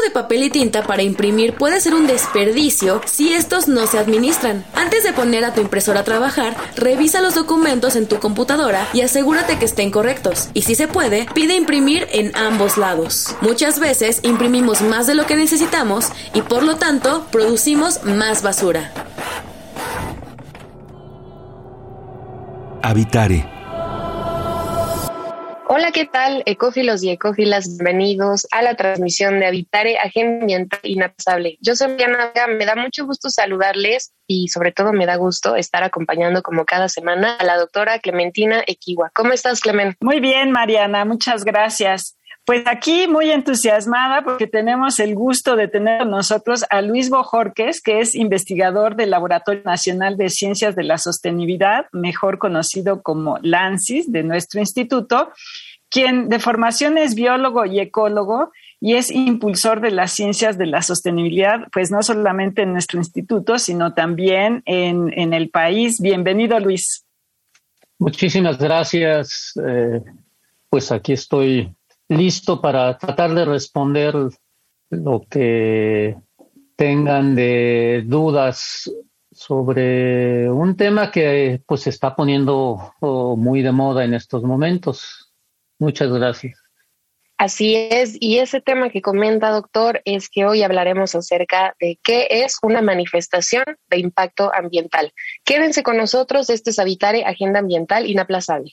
De papel y tinta para imprimir puede ser un desperdicio si estos no se administran. Antes de poner a tu impresora a trabajar, revisa los documentos en tu computadora y asegúrate que estén correctos. Y si se puede, pide imprimir en ambos lados. Muchas veces imprimimos más de lo que necesitamos y por lo tanto producimos más basura. Habitare Hola, ¿qué tal? Ecófilos y ecófilas, bienvenidos a la transmisión de Habitare, Agenda Ambiental Inapasable. Yo soy Mariana me da mucho gusto saludarles y sobre todo me da gusto estar acompañando como cada semana a la doctora Clementina Equiwa. ¿Cómo estás, Clement? Muy bien, Mariana, muchas gracias. Pues aquí muy entusiasmada porque tenemos el gusto de tener con nosotros a Luis Bojorques, que es investigador del Laboratorio Nacional de Ciencias de la Sostenibilidad, mejor conocido como LANCIS, de nuestro instituto, quien de formación es biólogo y ecólogo y es impulsor de las ciencias de la sostenibilidad, pues no solamente en nuestro instituto, sino también en, el país. Bienvenido, Luis. Muchísimas gracias. Eh, pues aquí estoy listo para tratar de responder lo que tengan de dudas sobre un tema que pues se está poniendo muy de moda en estos momentos. Muchas gracias. Así es, y ese tema que comenta, doctor, es que hoy hablaremos acerca de qué es una manifestación de impacto ambiental. Quédense con nosotros, este es Habitare, Agenda Ambiental Inaplazable.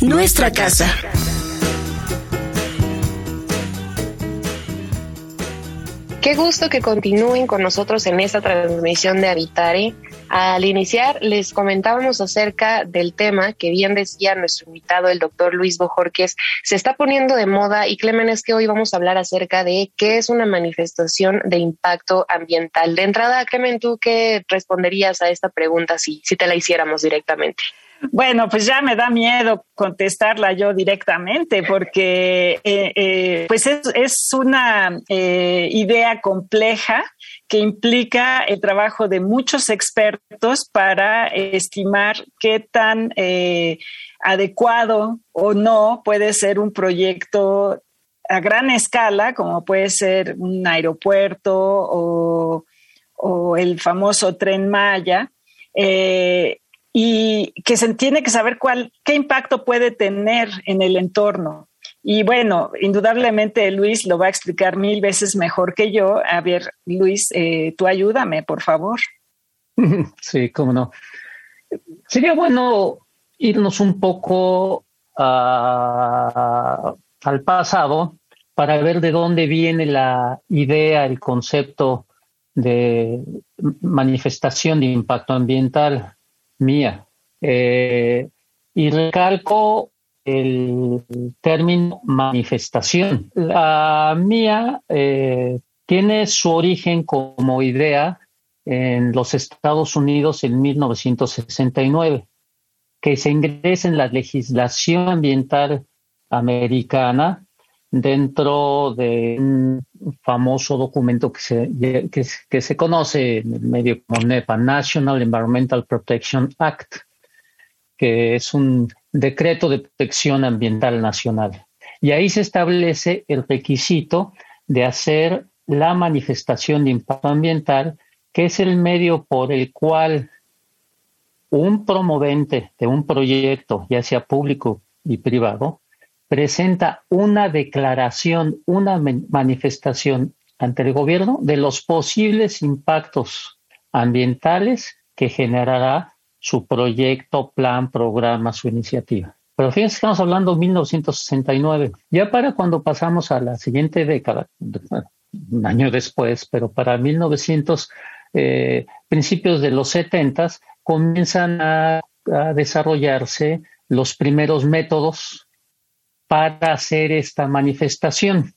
nuestra casa. Qué gusto que continúen con nosotros en esta transmisión de Habitare. Al iniciar, les comentábamos acerca del tema que bien decía nuestro invitado, el doctor Luis Bojorques, se está poniendo de moda y Clemen es que hoy vamos a hablar acerca de qué es una manifestación de impacto ambiental. De entrada, Clemen, ¿tú qué responderías a esta pregunta si, si te la hiciéramos directamente? Bueno, pues ya me da miedo contestarla yo directamente porque eh, eh, pues es, una eh, idea compleja que implica el trabajo de muchos expertos para estimar qué tan adecuado o no puede ser un proyecto a gran escala, como puede ser un aeropuerto o, el famoso tren Maya y que se tiene que saber cuál, qué impacto puede tener en el entorno. Y bueno, indudablemente Luis lo va a explicar mil veces mejor que yo. A ver, Luis, eh, tú ayúdame, por favor. Sí, cómo no. Sería bueno irnos un poco al pasado para ver de dónde viene la idea, el concepto de manifestación de impacto ambiental mía. Eh, y recalco el término manifestación. La mía eh, tiene su origen como idea en los Estados Unidos en 1969, que se ingresa en la legislación ambiental americana dentro de un famoso documento que se, que, se conoce en el medio como NEPA, National Environmental Protection Act, que es un decreto de protección ambiental nacional. Y ahí se establece el requisito de hacer la manifestación de impacto ambiental, que es el medio por el cual un promovente de un proyecto, ya sea público y privado, presenta una declaración, una manifestación ante el gobierno de los posibles impactos ambientales que generará su proyecto, plan, programa, su iniciativa. Pero fíjense estamos hablando de 1969. Ya para cuando pasamos a la siguiente década, un año después, pero para 1900, eh, principios de los 70, comienzan a desarrollarse los primeros métodos para hacer esta manifestación.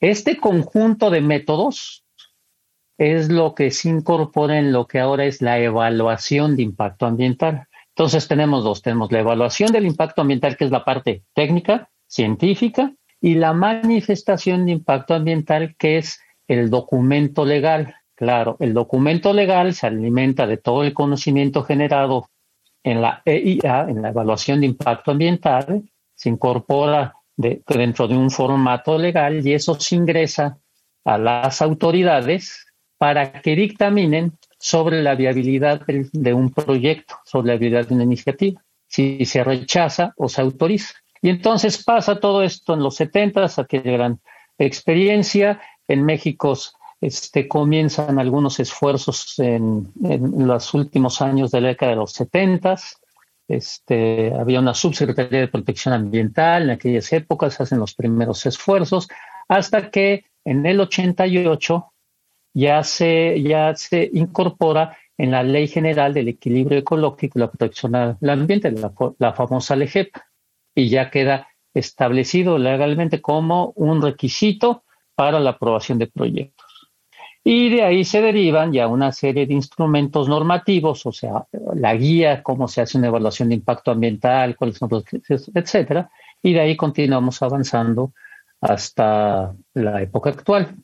Este conjunto de métodos es lo que se incorpora en lo que ahora es la evaluación de impacto ambiental. Entonces tenemos dos, tenemos la evaluación del impacto ambiental, que es la parte técnica, científica, y la manifestación de impacto ambiental, que es el documento legal. Claro, el documento legal se alimenta de todo el conocimiento generado en la EIA, en la evaluación de impacto ambiental, se incorpora dentro de un formato legal y eso se ingresa a las autoridades para que dictaminen sobre la viabilidad de un proyecto, sobre la viabilidad de una iniciativa, si se rechaza o se autoriza. Y entonces pasa todo esto en los 70, aquella gran experiencia. En México este, comienzan algunos esfuerzos en, los últimos años de la década de los 70. Este, había una subsecretaría de protección ambiental en aquellas épocas, hacen los primeros esfuerzos, hasta que en el 88 ya se, ya se incorpora en la Ley General del Equilibrio Ecológico y la Protección al Ambiente, la, la famosa LEGEP, y ya queda establecido legalmente como un requisito para la aprobación de proyectos. Y de ahí se derivan ya una serie de instrumentos normativos, o sea, la guía, cómo se hace una evaluación de impacto ambiental, cuáles son los etcétera, y de ahí continuamos avanzando hasta la época actual.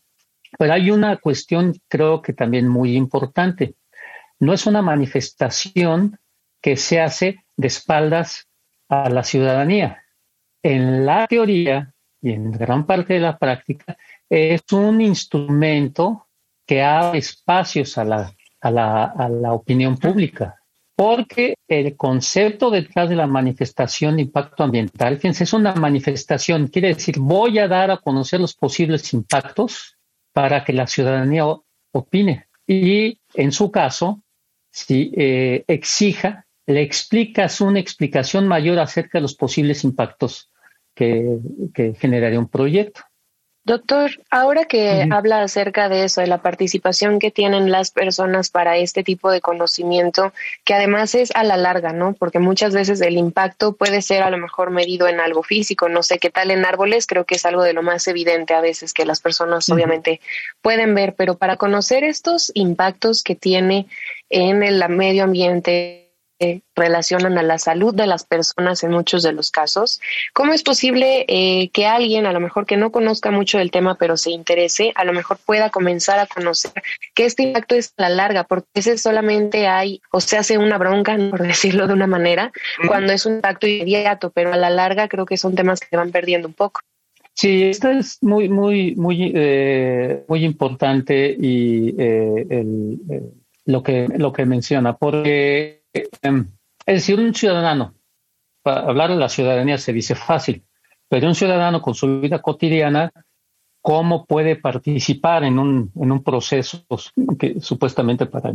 Pero hay una cuestión, creo que también muy importante. No es una manifestación que se hace de espaldas a la ciudadanía. En la teoría y en gran parte de la práctica, es un instrumento que abre espacios a la, a la, a la opinión pública. Porque el concepto detrás de la manifestación de impacto ambiental, fíjense, es una manifestación, quiere decir, voy a dar a conocer los posibles impactos para que la ciudadanía opine. Y en su caso, si eh, exija, le explicas una explicación mayor acerca de los posibles impactos que, que generaría un proyecto. Doctor, ahora que habla acerca de eso, de la participación que tienen las personas para este tipo de conocimiento, que además es a la larga, ¿no? Porque muchas veces el impacto puede ser a lo mejor medido en algo físico, no sé qué tal en árboles, creo que es algo de lo más evidente a veces que las personas obviamente pueden ver, pero para conocer estos impactos que tiene en el medio ambiente, relacionan a la salud de las personas en muchos de los casos. ¿Cómo es posible eh, que alguien, a lo mejor que no conozca mucho del tema, pero se interese, a lo mejor pueda comenzar a conocer que este impacto es a la larga? Porque ese solamente hay o se hace una bronca, por decirlo de una manera, cuando es un impacto inmediato, pero a la larga creo que son temas que se van perdiendo un poco. Sí, esto es muy, muy, muy, eh, muy importante y eh, lo que lo que menciona, porque es decir, un ciudadano, para hablar de la ciudadanía se dice fácil, pero un ciudadano con su vida cotidiana, ¿cómo puede participar en un, en un proceso que supuestamente para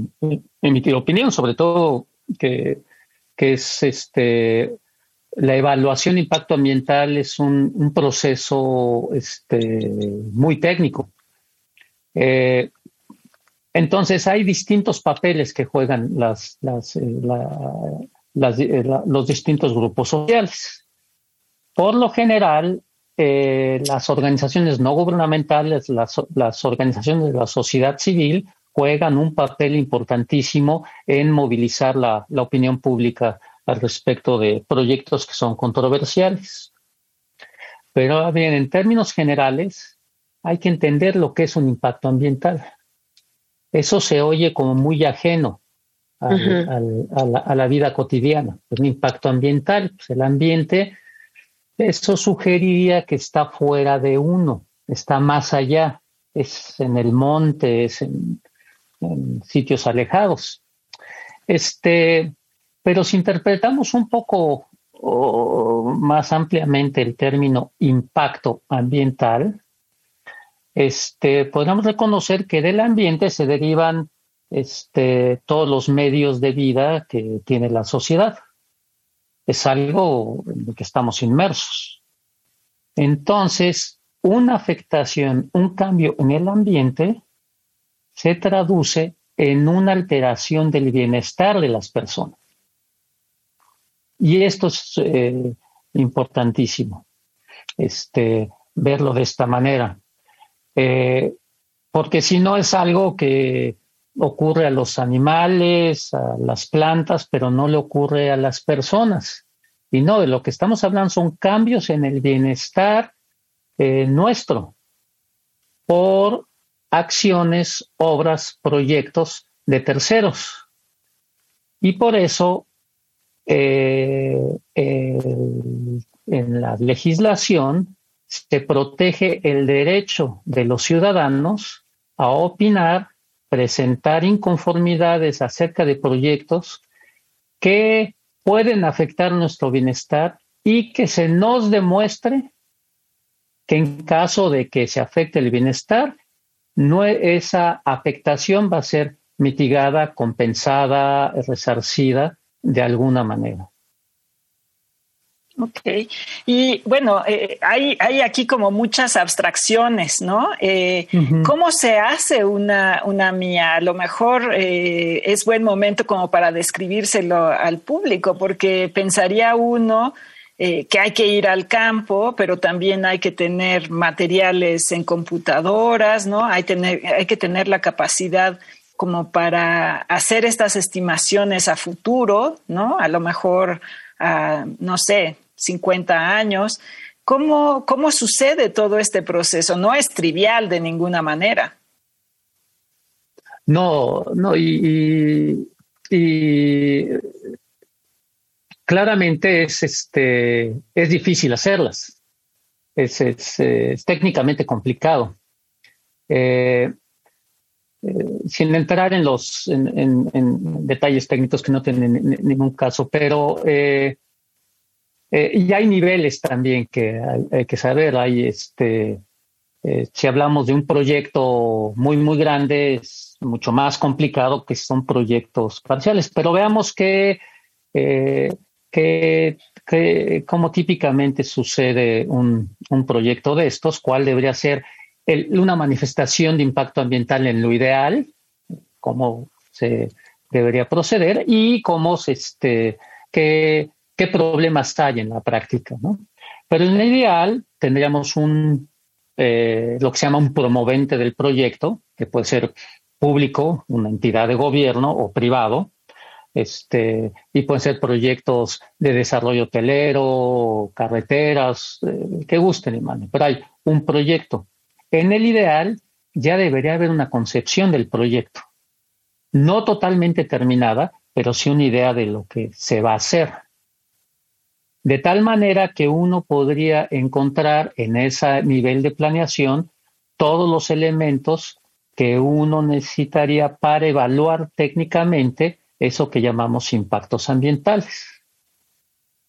emitir opinión, sobre todo que, que es este la evaluación de impacto ambiental es un, un proceso este, muy técnico. Eh, entonces hay distintos papeles que juegan las, eh, eh, los distintos grupos sociales. Por lo general, eh, las organizaciones no gubernamentales, las, organizaciones de la sociedad civil juegan un papel importantísimo en movilizar la, la opinión pública al respecto de proyectos que son controversiales. Pero bien, en términos generales, hay que entender lo que es un impacto ambiental eso se oye como muy ajeno a, la, vida cotidiana. Un impacto ambiental, pues el ambiente, eso sugeriría que está fuera de uno, está más allá, es en el monte, es en, sitios alejados. Este, pero si interpretamos un poco más ampliamente el término impacto ambiental, este, podemos reconocer que del ambiente se derivan este, todos los medios de vida que tiene la sociedad. Es algo en lo que estamos inmersos. Entonces, una afectación, un cambio en el ambiente se traduce en una alteración del bienestar de las personas. Y esto es eh, importantísimo, este, verlo de esta manera. Eh, porque si no es algo que ocurre a los animales, a las plantas, pero no le ocurre a las personas. Y no, de lo que estamos hablando son cambios en el bienestar eh, nuestro por acciones, obras, proyectos de terceros. Y por eso eh, en la legislación se protege el derecho de los ciudadanos a opinar, presentar inconformidades acerca de proyectos que pueden afectar nuestro bienestar y que se nos demuestre que en caso de que se afecte el bienestar, no, esa afectación va a ser mitigada, compensada, resarcida de alguna manera. Ok, y bueno, eh, hay, hay, aquí como muchas abstracciones, ¿no? Eh, ¿Cómo se hace una, una mía? A lo mejor eh, es buen momento como para describírselo al público, porque pensaría uno que hay que ir al campo, pero también hay que tener materiales en computadoras, ¿no? Hay, tener, hay que tener la capacidad como para hacer estas estimaciones a futuro, ¿no? A lo mejor, no sé, 50 años. ¿Cómo, ¿Cómo sucede todo este proceso? No es trivial de ninguna manera. No, no, y, claramente es, este, es difícil hacerlas. Es, es, técnicamente complicado. Eh, eh, sin entrar en los en, detalles técnicos que no tienen ningún caso, pero eh, eh, y hay niveles también que hay, que saber. Hay este, eh, si hablamos de un proyecto muy, muy grande, es mucho más complicado que son proyectos parciales. Pero veamos que, eh, que, como típicamente sucede un, un, proyecto de estos, cuál debería ser una manifestación de impacto ambiental en lo ideal, cómo se debería proceder y cómo se, este, que qué problemas hay en la práctica. ¿no? Pero en el ideal tendríamos un, eh, lo que se llama un promovente del proyecto, que puede ser público, una entidad de gobierno o privado, este, y pueden ser proyectos de desarrollo hotelero, carreteras, eh, que gusten y pero hay un proyecto. En el ideal ya debería haber una concepción del proyecto, no totalmente terminada, pero sí una idea de lo que se va a hacer de tal manera que uno podría encontrar en ese nivel de planeación todos los elementos que uno necesitaría para evaluar técnicamente eso que llamamos impactos ambientales.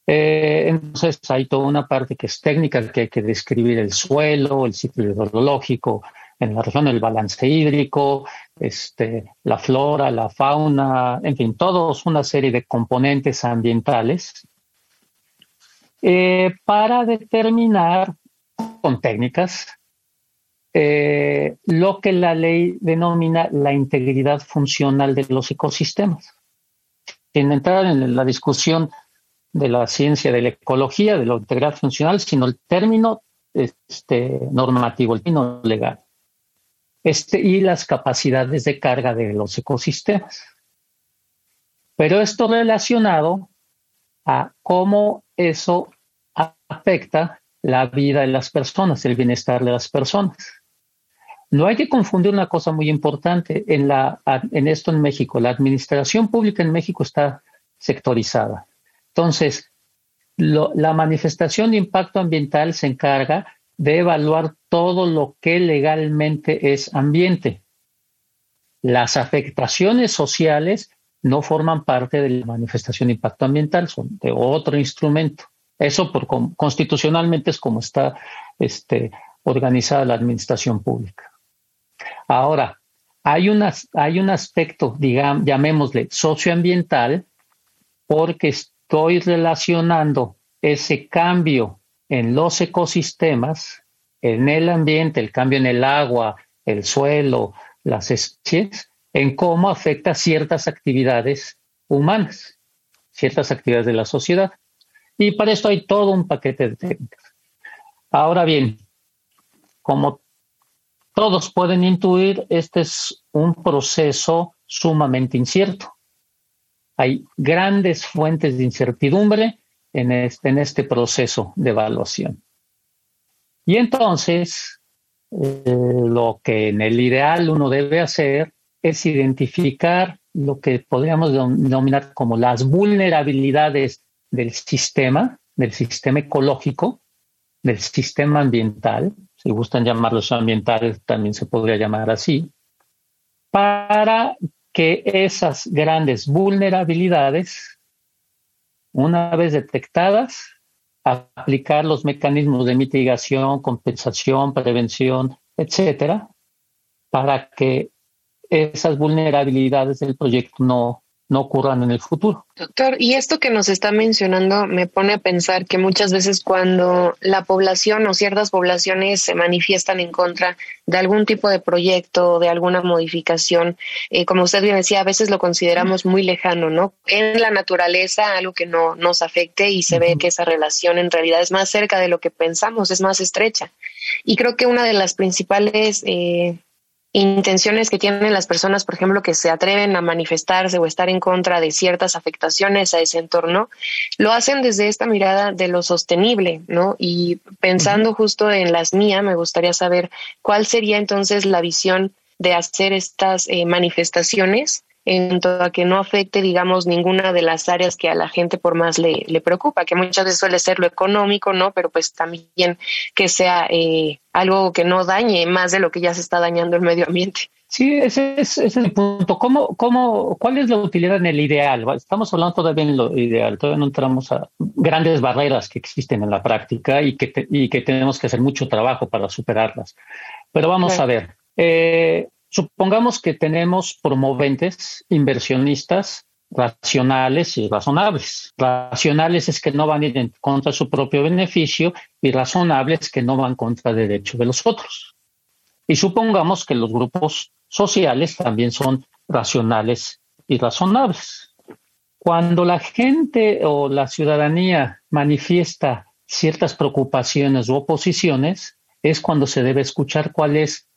Eh, entonces hay toda una parte que es técnica, que hay que describir el suelo, el ciclo hidrológico en la región, el balance hídrico, este, la flora, la fauna, en fin, todos una serie de componentes ambientales eh, para determinar con técnicas eh, lo que la ley denomina la integridad funcional de los ecosistemas. Sin entrar en la discusión de la ciencia de la ecología, de la integridad funcional, sino el término este, normativo, el término legal. Este, y las capacidades de carga de los ecosistemas. Pero esto relacionado a cómo eso afecta la vida de las personas, el bienestar de las personas. No hay que confundir una cosa muy importante en, la, en esto en México. La administración pública en México está sectorizada. Entonces, la manifestación de impacto ambiental se encarga de evaluar todo lo que legalmente es ambiente. Las afectaciones sociales no forman parte de la manifestación de impacto ambiental, son de otro instrumento. Eso por, constitucionalmente es como está este, organizada la administración pública. Ahora, hay, hay un aspecto, digamos, llamémosle socioambiental, porque estoy relacionando ese cambio en los ecosistemas, en el ambiente, el cambio en el agua, el suelo, las especies, en cómo afecta ciertas actividades humanas, ciertas actividades de la sociedad. Y para esto hay todo un paquete de técnicas. Ahora bien, como todos pueden intuir, este es un proceso sumamente incierto. Hay grandes fuentes de incertidumbre en este, este proceso de evaluación. Y entonces, eh, lo que en el ideal uno debe hacer es identificar lo que podríamos denominar como las vulnerabilidades del sistema, del sistema ecológico, del sistema ambiental, si gustan llamarlo ambiental, también se podría llamar así, para que esas grandes vulnerabilidades, una vez detectadas, aplicar los mecanismos de mitigación, compensación, prevención, etcétera, para que esas vulnerabilidades del proyecto no, no ocurran en el futuro. Doctor, y esto que nos está mencionando me pone a pensar que muchas veces cuando la población o ciertas poblaciones se manifiestan en contra de algún tipo de proyecto, de alguna modificación, eh, como usted bien decía, a veces lo consideramos muy lejano, ¿no? En la naturaleza, algo que no nos afecte y se ve que esa relación en realidad es más cerca de lo que pensamos, es más estrecha. Y creo que una de las principales... Eh, intenciones que tienen las personas, por ejemplo, que se atreven a manifestarse o estar en contra de ciertas afectaciones a ese entorno, lo hacen desde esta mirada de lo sostenible, ¿no? Y pensando justo en las mías, me gustaría saber cuál sería entonces la visión de hacer estas eh, manifestaciones en todo a que no afecte, digamos, ninguna de las áreas que a la gente por más le, le preocupa, que muchas veces suele ser lo económico, ¿no? Pero pues también que sea eh, algo que no dañe más de lo que ya se está dañando el medio ambiente. Sí, ese es, ese es el punto. ¿Cómo, cómo, ¿Cuál es la utilidad en el ideal? Estamos hablando todavía en lo ideal, todavía no entramos a grandes barreras que existen en la práctica y que, y que tenemos que hacer mucho trabajo para superarlas. Pero vamos a ver. Eh, Supongamos que tenemos promoventes, inversionistas racionales y razonables. Racionales es que no van en contra de su propio beneficio y razonables que no van contra el derecho de los otros. Y supongamos que los grupos sociales también son racionales y razonables. Cuando la gente o la ciudadanía manifiesta ciertas preocupaciones u oposiciones, es cuando se debe escuchar cuál es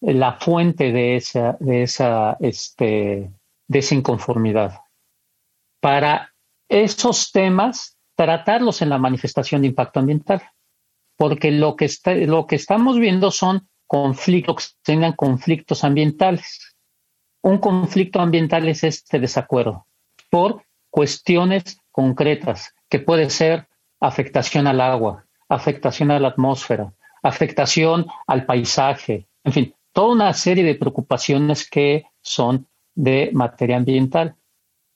la fuente de esa, de esa, este, de esa inconformidad. Para esos temas, tratarlos en la manifestación de impacto ambiental, porque lo que, está, lo que estamos viendo son conflictos, tengan conflictos ambientales. Un conflicto ambiental es este desacuerdo por cuestiones concretas, que puede ser afectación al agua, afectación a la atmósfera, afectación al paisaje, en fin, toda una serie de preocupaciones que son de materia ambiental,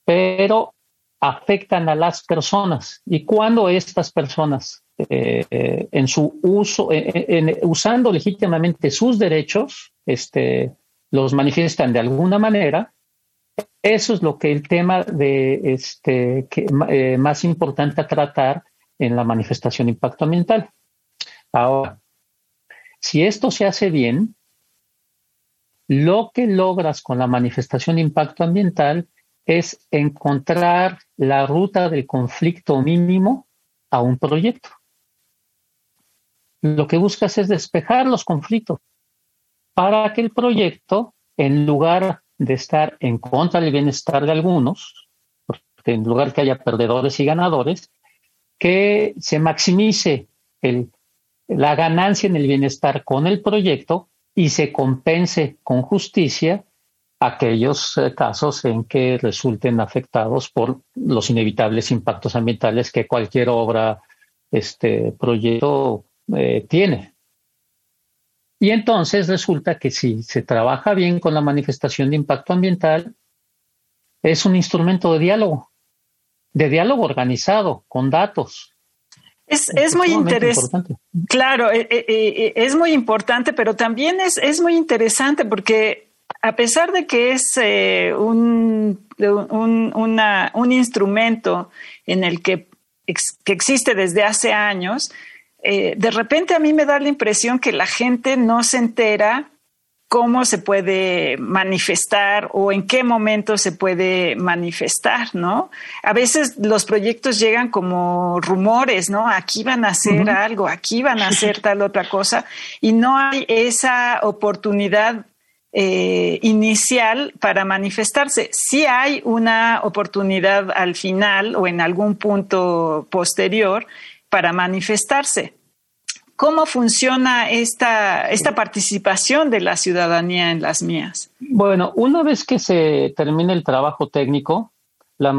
pero afectan a las personas. Y cuando estas personas, eh, eh, en su uso, eh, usando legítimamente sus derechos, este, los manifiestan de alguna manera, eso es lo que el tema de este, que, más importante a tratar en la manifestación de impacto ambiental. Ahora, si esto se hace bien, lo que logras con la manifestación de impacto ambiental es encontrar la ruta del conflicto mínimo a un proyecto. Lo que buscas es despejar los conflictos para que el proyecto, en lugar de estar en contra del bienestar de algunos, porque en lugar que haya perdedores y ganadores, que se maximice la ganancia en el bienestar con el proyecto y se compense con justicia aquellos eh, casos en que resulten afectados por los inevitables impactos ambientales que cualquier obra, este proyecto eh, tiene. Y entonces resulta que si se trabaja bien con la manifestación de impacto ambiental, es un instrumento de diálogo, de diálogo organizado, con datos, es, es muy interesante. Claro, eh, eh, eh, es muy importante, pero también es, es muy interesante porque a pesar de que es eh, un, un, instrumento en el que, que existe desde hace años, de repente a mí me da la impresión que la gente no se entera cómo se puede manifestar o en qué momento se puede manifestar, ¿no? A veces los proyectos llegan como rumores, ¿no? Aquí van a hacer algo, aquí van a hacer tal otra cosa, y no hay esa oportunidad eh, inicial para manifestarse. Sí hay una oportunidad al final o en algún punto posterior para manifestarse, ¿Cómo funciona esta, esta participación de la ciudadanía en las mías? Bueno, una vez que se termina el trabajo técnico la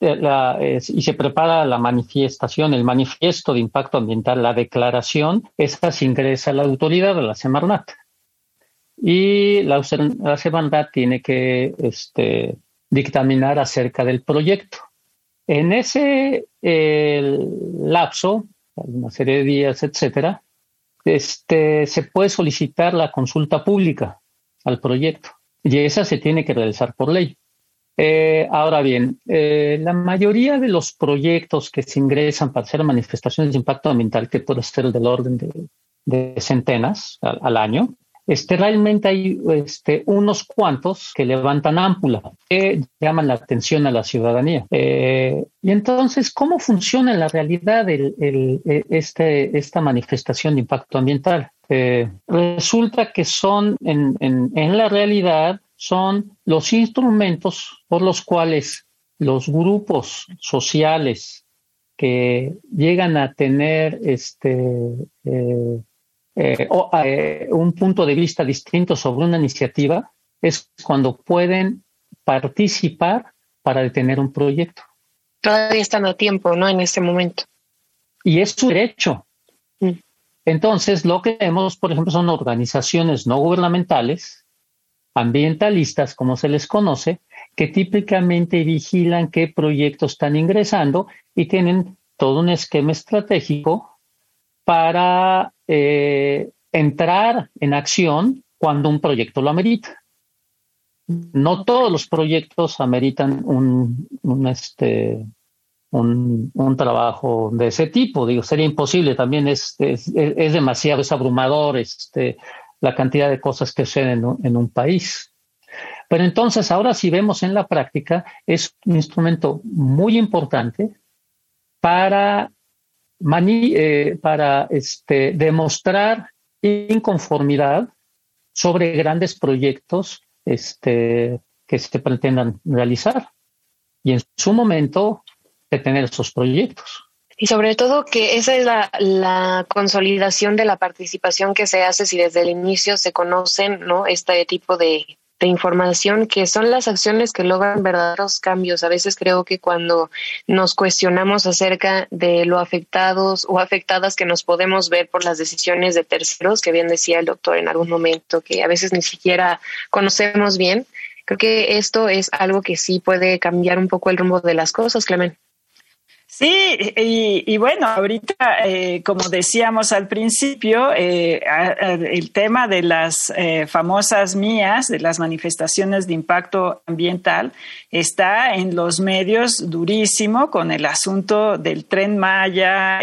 la, y se prepara la manifestación, el manifiesto de impacto ambiental, la declaración, esta se ingresa a la autoridad, a la Semarnat. Y la, la Semarnat tiene que este, dictaminar acerca del proyecto. En ese lapso, una serie de días, etcétera, este, se puede solicitar la consulta pública al proyecto y esa se tiene que realizar por ley. Eh, ahora bien, eh, la mayoría de los proyectos que se ingresan para hacer manifestaciones de impacto ambiental, que puede ser del orden de, centenas al, año, este, realmente hay este, unos cuantos que levantan ámpula, que llaman la atención a la ciudadanía. Eh, y entonces, ¿cómo funciona en la realidad el, e, este, esta manifestación de impacto ambiental? Eh, resulta que son, en, en la realidad, son los instrumentos por los cuales los grupos sociales que llegan a tener este, eh, eh, o, eh, un punto de vista distinto sobre una iniciativa es cuando pueden participar para detener un proyecto. Todavía están a tiempo, ¿no? En este momento. Y es su derecho. Mm. Entonces, lo que vemos, por ejemplo, son organizaciones no gubernamentales, ambientalistas, como se les conoce, que típicamente vigilan qué proyectos están ingresando y tienen todo un esquema estratégico para eh, entrar en acción cuando un proyecto lo amerita. No todos los proyectos ameritan un, este, un, trabajo de ese tipo. Digo, sería imposible. También es, es, demasiado, es abrumador este, la cantidad de cosas que suceden en un país. Pero entonces, ahora si vemos en la práctica, es un instrumento muy importante para eh, para este, demostrar inconformidad sobre grandes proyectos este, que se pretendan realizar y en su momento detener esos proyectos. Y sobre todo que esa es la, la, consolidación de la participación que se hace si desde el inicio se conocen ¿no? este tipo de, de información que son las acciones que logran verdaderos cambios. A veces creo que cuando nos cuestionamos acerca de lo afectados o afectadas que nos podemos ver por las decisiones de terceros, que bien decía el doctor en algún momento, que a veces ni siquiera conocemos bien, creo que esto es algo que sí puede cambiar un poco el rumbo de las cosas, Clemente. Sí, y, bueno, ahorita, eh, como decíamos al principio, eh, el tema de las eh, famosas mías, de las manifestaciones de impacto ambiental, está en los medios durísimo con el asunto del tren Maya,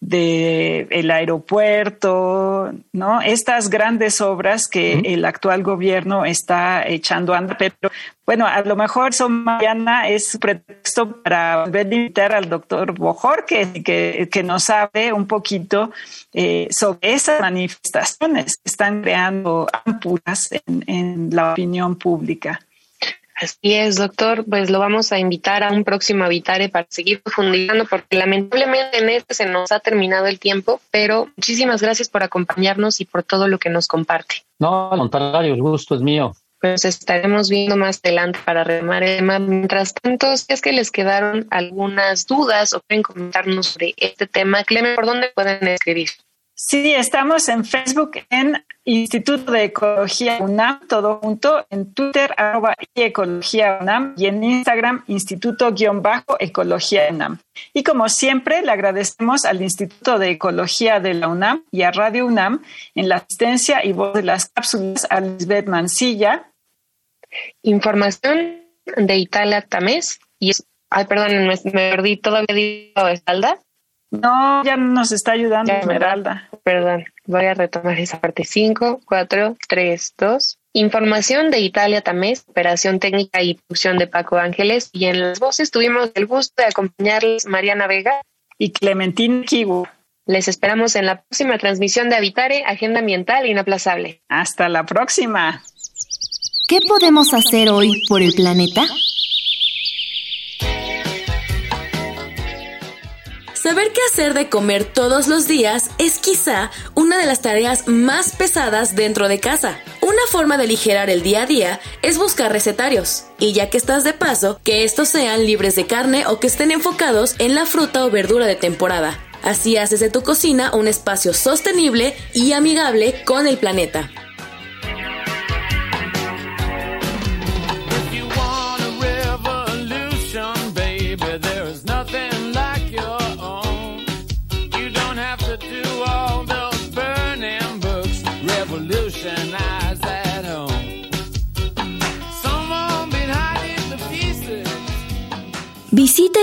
del aeropuerto, ¿no? Estas grandes obras que el actual gobierno está echando a andar, pero bueno, a lo mejor son mañana es pretexto para volver a invitar al doctor Bojor que, que, nos hable un poquito eh, sobre esas manifestaciones que están creando ampulas en, en la opinión pública. Así es, doctor. Pues lo vamos a invitar a un próximo Habitare para seguir profundizando, porque lamentablemente en este se nos ha terminado el tiempo, pero muchísimas gracias por acompañarnos y por todo lo que nos comparte. No, al contrario, el gusto es mío pues estaremos viendo más adelante para remar el tema. Mientras tanto, si es que les quedaron algunas dudas o quieren comentarnos sobre este tema, Clemen, ¿por dónde pueden escribir? Sí, estamos en Facebook en Instituto de Ecología UNAM, todo junto, en Twitter, arroba Ecología UNAM y en Instagram, Instituto-Ecología UNAM. Y como siempre, le agradecemos al Instituto de Ecología de la UNAM y a Radio UNAM en la asistencia y voz de las cápsulas a Lisbeth Mancilla, Información de Italia Tamés y es, ay, perdón, me, perdí, todavía digo Esmeralda. No, ya nos está ayudando Esmeralda. Perdón, voy a retomar esa parte. 5, 4, 3, 2. Información de Italia Tamés, operación técnica y producción de Paco Ángeles. Y en las voces tuvimos el gusto de acompañarles Mariana Vega y Clementín Kigu. Les esperamos en la próxima transmisión de Habitare, Agenda Ambiental Inaplazable. Hasta la próxima. ¿Qué podemos hacer hoy por el planeta? Saber qué hacer de comer todos los días es quizá una de las tareas más pesadas dentro de casa. Una forma de aligerar el día a día es buscar recetarios. Y ya que estás de paso, que estos sean libres de carne o que estén enfocados en la fruta o verdura de temporada. Así haces de tu cocina un espacio sostenible y amigable con el planeta.